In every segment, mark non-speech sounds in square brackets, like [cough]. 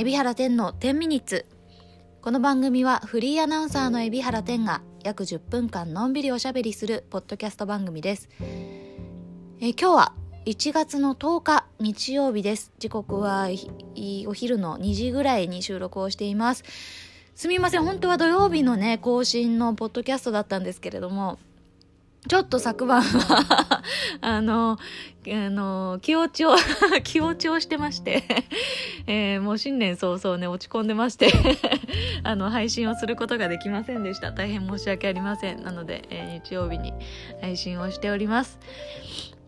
海老原天の10ミニッツ。この番組はフリーアナウンサーの海老原天が約10分間のんびりおしゃべりするポッドキャスト番組です。え今日は1月の10日日曜日です。時刻はお昼の2時ぐらいに収録をしています。すみません。本当は土曜日のね更新のポッドキャストだったんですけれどもちょっと昨晩は [laughs] あの、あの、気落ちを [laughs] 気落ちをしてましてえー、もう新年早々ね、落ち込んでまして [laughs] あの、配信をすることができませんでした。大変申し訳ありません。なので、えー、日曜日に配信をしております。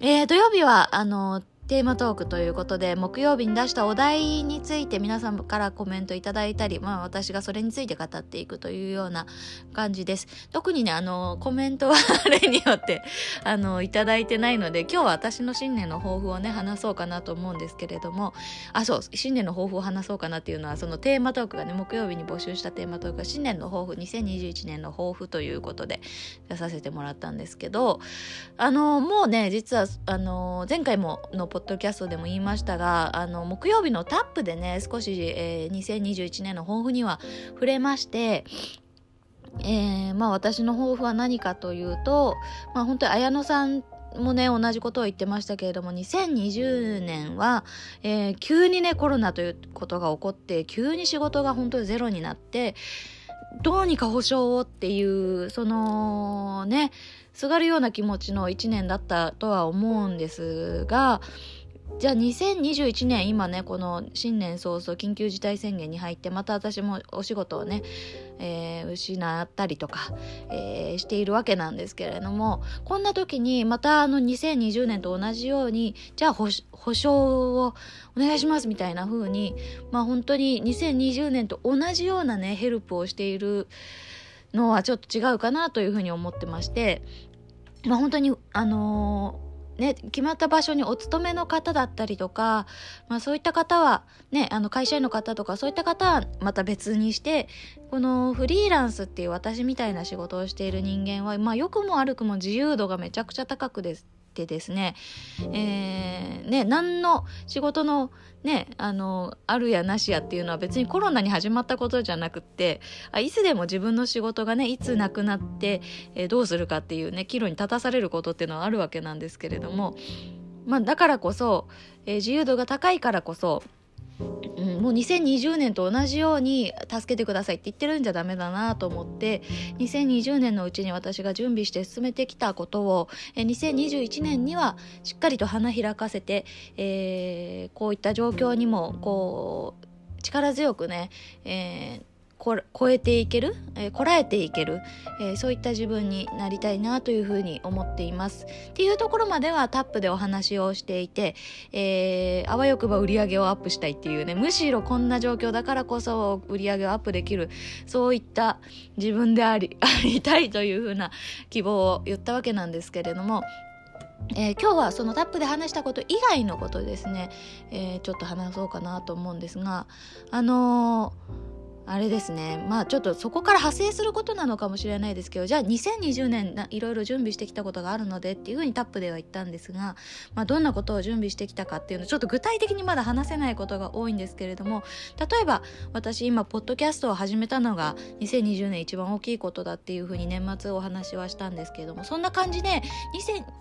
えー、土曜日は、あの、テーマトークということで木曜日に出したお題について皆さんからコメントいただいたり、まあ、私がそれについて語っていくというような感じです。特にねあのコメントはあれによってあのいただいてないので今日は私の新年の抱負をね話そうかなと思うんですけれども。あそう新年の抱負を話そうかなっていうのはそのテーマトークがね木曜日に募集したテーマトークが新年の抱負2021年の抱負ということで出させてもらったんですけどあのもうね実はあの前回ものポッドキャストでも言いましたがあの木曜日のタップでね少し、えー、2021年の抱負には触れましてえー、まあ私の抱負は何かというと、まあ本当に綾野さんもね、同じことを言ってましたけれども、2020年は、えー、急にね、コロナということが起こって、急に仕事が本当にゼロになって、どうにか保証をっていう、そのね、すがるような気持ちの1年だったとは思うんですが、じゃあ2021年今ねこの新年早々緊急事態宣言に入ってまた私もお仕事をね、えー、失ったりとか、えー、しているわけなんですけれどもこんな時にまたあの2020年と同じようにじゃあ保証をお願いしますみたいな風にまあ本当に2020年と同じようなねヘルプをしているのはちょっと違うかなというふうに思ってましてまあ本当にあのーね、決まった場所にお勤めの方だったりとか、まあそういった方は、ね、あの会社員の方とかそういった方はまた別にして、このフリーランスっていう私みたいな仕事をしている人間は、まあ良くも悪くも自由度がめちゃくちゃ高くです。てですね、えー、ね、何の仕事のね、あの、あるやなしやっていうのは別にコロナに始まったことじゃなくって、あいつでも自分の仕事がね、いつなくなって、えー、どうするかっていうね、岐路に立たされることっていうのはあるわけなんですけれども、まあだからこそ、えー、自由度が高いからこそ、もう2020年と同じように助けてくださいって言ってるんじゃダメだなと思って2020年のうちに私が準備して進めてきたことを2021年にはしっかりと花開かせて、えー、こういった状況にもこう力強くね、えーこ超えていける、えー、こらえていける、えー、そういった自分になりたいなというふうに思っています。っていうところまではタップでお話をしていて、えー、あわよくば売り上げをアップしたいっていうね、むしろこんな状況だからこそ売り上げをアップできる、そういった自分であり、[laughs] ありたいというふうな希望を言ったわけなんですけれども、えー、今日はそのタップで話したこと以外のことですね、えー、ちょっと話そうかなと思うんですが、あのーあれですね。まあちょっとそこから派生することなのかもしれないですけどじゃあ2020年いろいろ準備してきたことがあるのでっていうふうにタップでは言ったんですが、まあ、どんなことを準備してきたかっていうのちょっと具体的にまだ話せないことが多いんですけれども例えば私今ポッドキャストを始めたのが2020年一番大きいことだっていうふうに年末お話はしたんですけれどもそんな感じで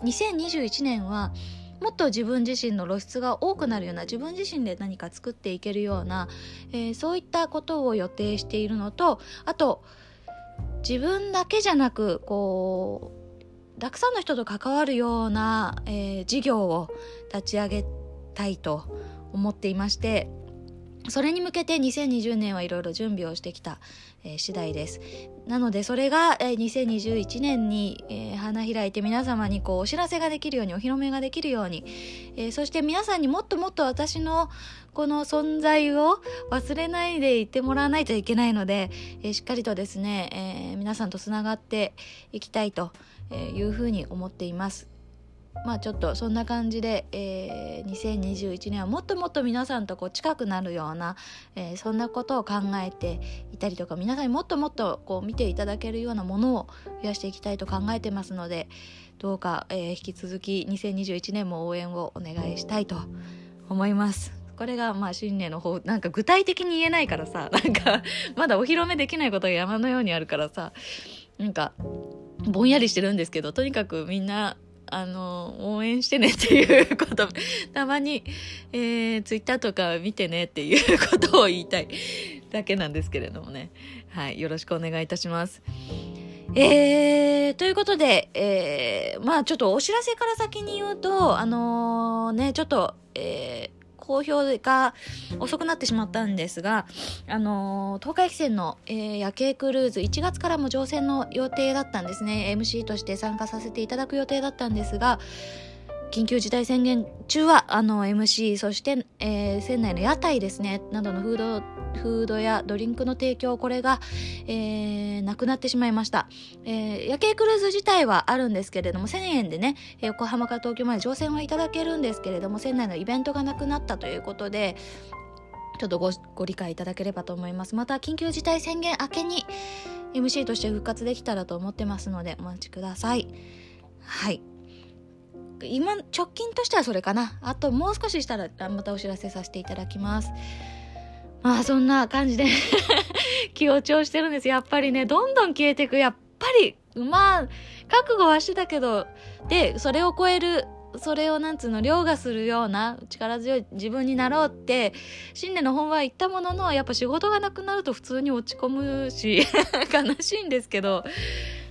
2021年はもっと自分自身の露出が多くなるような自分自身で何か作っていけるような、えー、そういったことを予定しているのとあと自分だけじゃなくこうたくさんの人と関わるような、えー、事業を立ち上げたいと思っていましてそれに向けて2020年はいろいろ準備をしてきた、えー、次第です。なのでそれが、えー、2021年に、え、花開いて皆様にこうお知らせができるようにお披露目ができるように、え、そして皆さんにもっともっと私のこの存在を忘れないでいてもらわないといけないので、え、しっかりとですね、え、皆さんとつながっていきたいというふうに思っています。まあちょっとそんな感じで、えー、2021年はもっともっと皆さんとこう近くなるような、えー、そんなことを考えていたりとか皆さんにもっともっとこう見ていただけるようなものを増やしていきたいと考えてますのでどうか、えー、引き続き2021年も応援をお願いしたいと思います。これがまあ新年の方なんか具体的に言えないからさ [laughs] なんかまだお披露目できないことが山のようにあるからさなんかぼんやりしてるんですけどとにかくみんなあの、応援してねっていうこと、[laughs] たまに、えー、ツイッターとか見てねっていうことを言いたいだけなんですけれどもね。はい、よろしくお願いいたします。えー、ということで、えー、まあちょっとお知らせから先に言うと、あのー、ね、ちょっと、えー、公表が遅くなってしまったんですが、あのー、東海汽船の、えー、夜景クルーズ、1月からも乗船の予定だったんですね。MC として参加させていただく予定だったんですが、緊急事態宣言中は、あの、MC、そして、えー、船内の屋台ですね、などのフード、フードやドリンクの提供、これが、えー、なくなってしまいました。えー、夜景クルーズ自体はあるんですけれども、1000円でね、横浜から東京まで乗船はいただけるんですけれども、船内のイベントがなくなったということで、ちょっとごご理解いただければと思います。また、緊急事態宣言明けに MC として復活できたらと思ってますので、お待ちください。はい。今、直近としてはそれかな。あともう少ししたらまたお知らせさせていただきます。まあそんな感じで [laughs] 気を調してるんです。やっぱりね、どんどん消えていく。やっぱり、まあ、覚悟はしてたけど、で、それを超える、それをなんつうの、凌駕するような力強い自分になろうって、新年の本は言ったものの、やっぱ仕事がなくなると普通に落ち込むし、[laughs] 悲しいんですけど、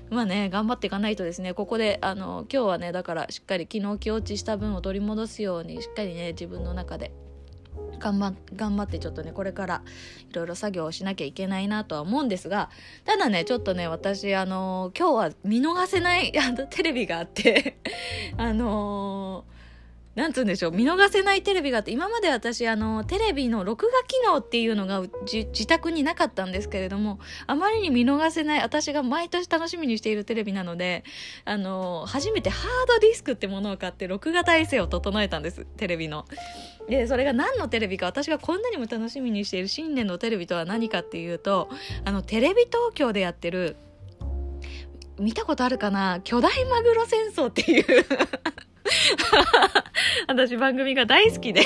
まあね、頑張っていかないとですね、ここで、あの、今日はね、だからしっかり昨日気落ちした分を取り戻すように、しっかりね、自分の中で頑張頑張ってちょっとねこれからいろいろ作業をしなきゃいけないなとは思うんですがただねちょっとね私あの今日は見逃せないあのテレビがあって [laughs] あのーなんつうんでしょう、見逃せないテレビがあって、今まで私、あの、テレビの録画機能っていうのが自宅になかったんですけれども、あまりに見逃せない、私が毎年楽しみにしているテレビなので、あの、初めてハードディスクってものを買って、録画体制を整えたんです、テレビの。で、それが何のテレビか、私がこんなにも楽しみにしている新年のテレビとは何かっていうと、あの、テレビ東京でやってる、見たことあるかな巨大マグロ戦争っていう [laughs] 私番組が大好きで。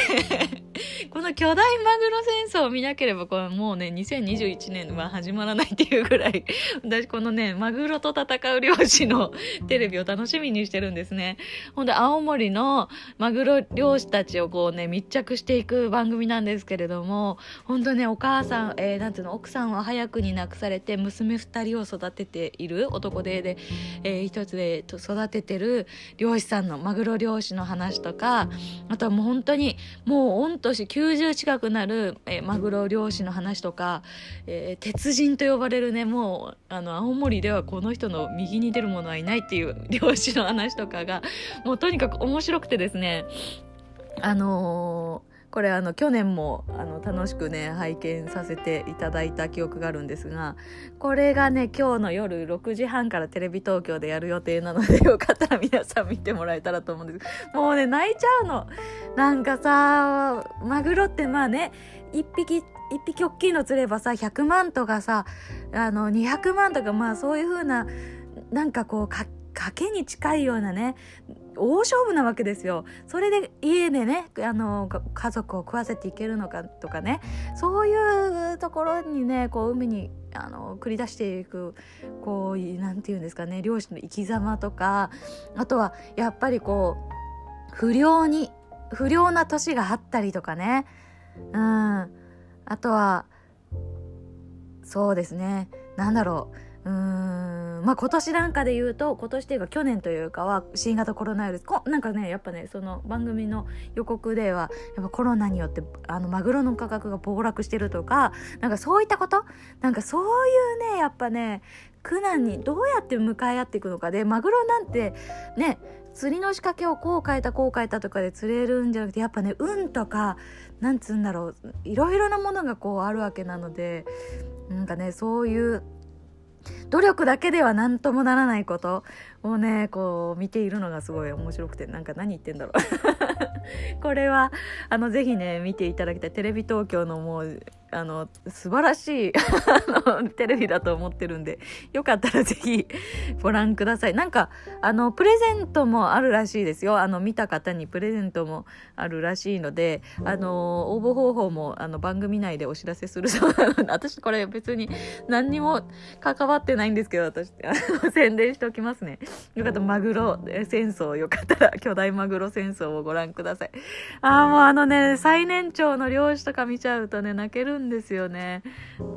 この巨大マグロ戦争を見なければこれもうね2021年は始まらないっていうぐらい私このねマグロと戦う漁師のテレビを楽しみにしてるんですね。ほんで青森のマグロ漁師たちをこうね密着していく番組なんですけれども本当ねお母さん、えー、なんていうの奥さんは早くに亡くされて娘2人を育てている男でで、えー、一つで育ててる漁師さんのマグロ漁師の話とかあとはもう本当にもう御年90近くなる、えー、マグロ漁師の話とか、えー、鉄人と呼ばれるねもうあの青森ではこの人の右に出る者はいないっていう漁師の話とかがもうとにかく面白くてですねあのーこれあの去年もあの楽しくね拝見させていただいた記憶があるんですがこれがね今日の夜6時半からテレビ東京でやる予定なのでよかったら皆さん見てもらえたらと思うんです。もうね泣いちゃうの。なんかさマグロってまあね1匹一匹大きいの釣ればさ100万とかさあの200万とかまあそういう風ななんかこう賭けに近いようなね大勝負なわけですよ。それで家でねあの家族を食わせていけるのかとかね。そういうところにねこう海にあの繰り出していくこうなんていうんですかね。漁師の生き様とかあとはやっぱりこう不良に不良な年があったりとかね。うん。あとはそうですね。なんだろう。うん。まあ今年なんかで言うと今年っていうか去年というかは新型コロナウイルス。こなんかねやっぱねその番組の予告ではやっぱコロナによってあのマグロの価格が暴落してるとかなんかそういったこと？なんかそういうねやっぱね苦難にどうやって向かい合っていくのかでマグロなんてね釣りの仕掛けをこう変えたこう変えたとかで釣れるんじゃなくてやっぱね運とかなんつうんだろういろいろなものがこうあるわけなのでなんかねそういう努力だけでは何ともならないこと。をねこう見ているのがすごい面白くてなんか何言ってんだろう。[laughs] これはあのぜひね見ていただきたい。テレビ東京のもうあの素晴らしい [laughs] テレビだと思ってるんでよかったらぜひご覧ください。なんかあのプレゼントもあるらしいですよ。あの見た方にプレゼントもあるらしいのであの応募方法もあの番組内でお知らせする。そうなので私これ別に何にも関わってないんですけど私宣伝しておきますね。よかったらマグロ戦争よかったら巨大マグロ戦争をご覧ください。ああもうあのね最年長の漁師とか見ちゃうとね泣けるんですよね。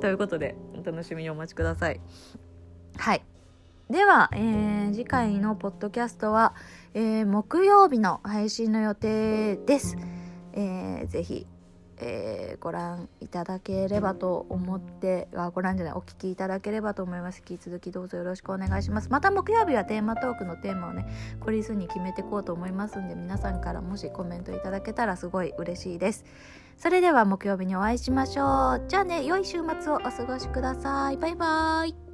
ということでお楽しみにお待ちください。はい。では、えー、次回のポッドキャストは、えー、木曜日の配信の予定です。えー、ぜひ、えー、ご覧いただければと思ってあご覧じゃないお聞きいただければと思います。引き続きどうぞよろしくお願いします。また木曜日はテーマトークのテーマをね懲りずに決めていこうと思いますんで皆さんからもしコメントいただけたらすごい嬉しいです。それでは木曜日にお会いしましょう。じゃあね良い週末をお過ごしください。バイバイ。